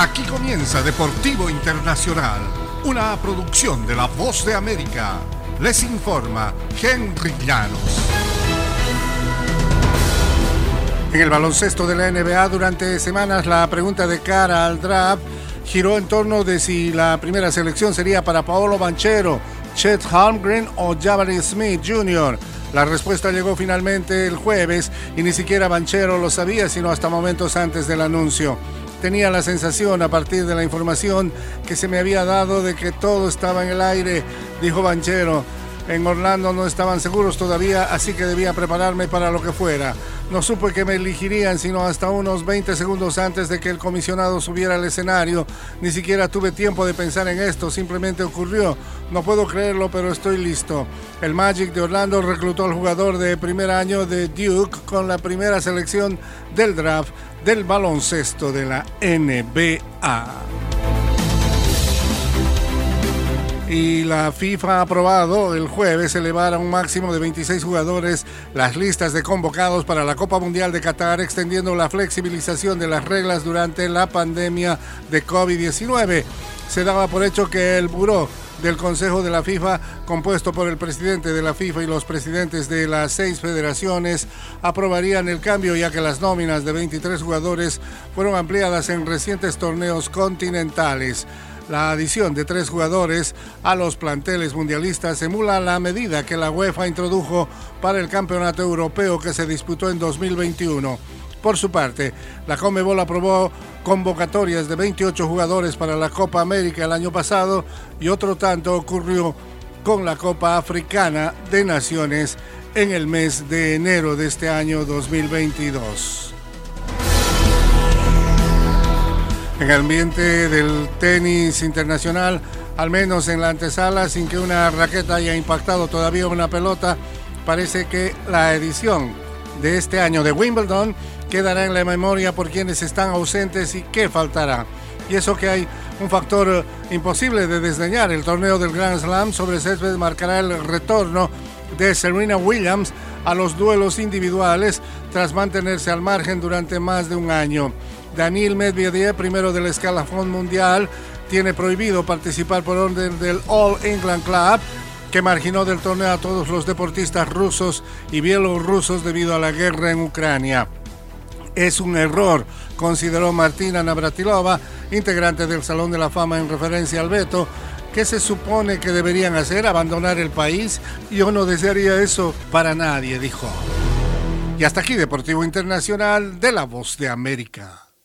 Aquí comienza Deportivo Internacional, una producción de La Voz de América. Les informa Henry Llanos. En el baloncesto de la NBA durante semanas la pregunta de cara al draft giró en torno de si la primera selección sería para Paolo Banchero, Chet Holmgren o Jabari Smith Jr. La respuesta llegó finalmente el jueves y ni siquiera Banchero lo sabía sino hasta momentos antes del anuncio. Tenía la sensación a partir de la información que se me había dado de que todo estaba en el aire, dijo Banchero. En Orlando no estaban seguros todavía, así que debía prepararme para lo que fuera. No supe que me elegirían sino hasta unos 20 segundos antes de que el comisionado subiera al escenario. Ni siquiera tuve tiempo de pensar en esto, simplemente ocurrió. No puedo creerlo, pero estoy listo. El Magic de Orlando reclutó al jugador de primer año de Duke con la primera selección del draft del baloncesto de la NBA. Y la FIFA ha aprobado el jueves elevar a un máximo de 26 jugadores las listas de convocados para la Copa Mundial de Qatar, extendiendo la flexibilización de las reglas durante la pandemia de COVID-19. Se daba por hecho que el buró del Consejo de la FIFA, compuesto por el presidente de la FIFA y los presidentes de las seis federaciones, aprobarían el cambio ya que las nóminas de 23 jugadores fueron ampliadas en recientes torneos continentales. La adición de tres jugadores a los planteles mundialistas emula la medida que la UEFA introdujo para el Campeonato Europeo que se disputó en 2021. Por su parte, la Comebol aprobó convocatorias de 28 jugadores para la Copa América el año pasado y otro tanto ocurrió con la Copa Africana de Naciones en el mes de enero de este año 2022. En el ambiente del tenis internacional, al menos en la antesala, sin que una raqueta haya impactado todavía una pelota, parece que la edición de este año de Wimbledon quedará en la memoria por quienes están ausentes y qué faltará. Y eso que hay un factor imposible de desdeñar, el torneo del Grand Slam sobre césped marcará el retorno de Serena Williams a los duelos individuales tras mantenerse al margen durante más de un año. Daniel Medvedev, primero del escalafón mundial, tiene prohibido participar por orden del All England Club, que marginó del torneo a todos los deportistas rusos y bielorrusos debido a la guerra en Ucrania. Es un error, consideró Martina Navratilova, integrante del Salón de la Fama en referencia al veto, ¿Qué se supone que deberían hacer? ¿Abandonar el país? Yo no desearía eso para nadie, dijo. Y hasta aquí Deportivo Internacional de la Voz de América.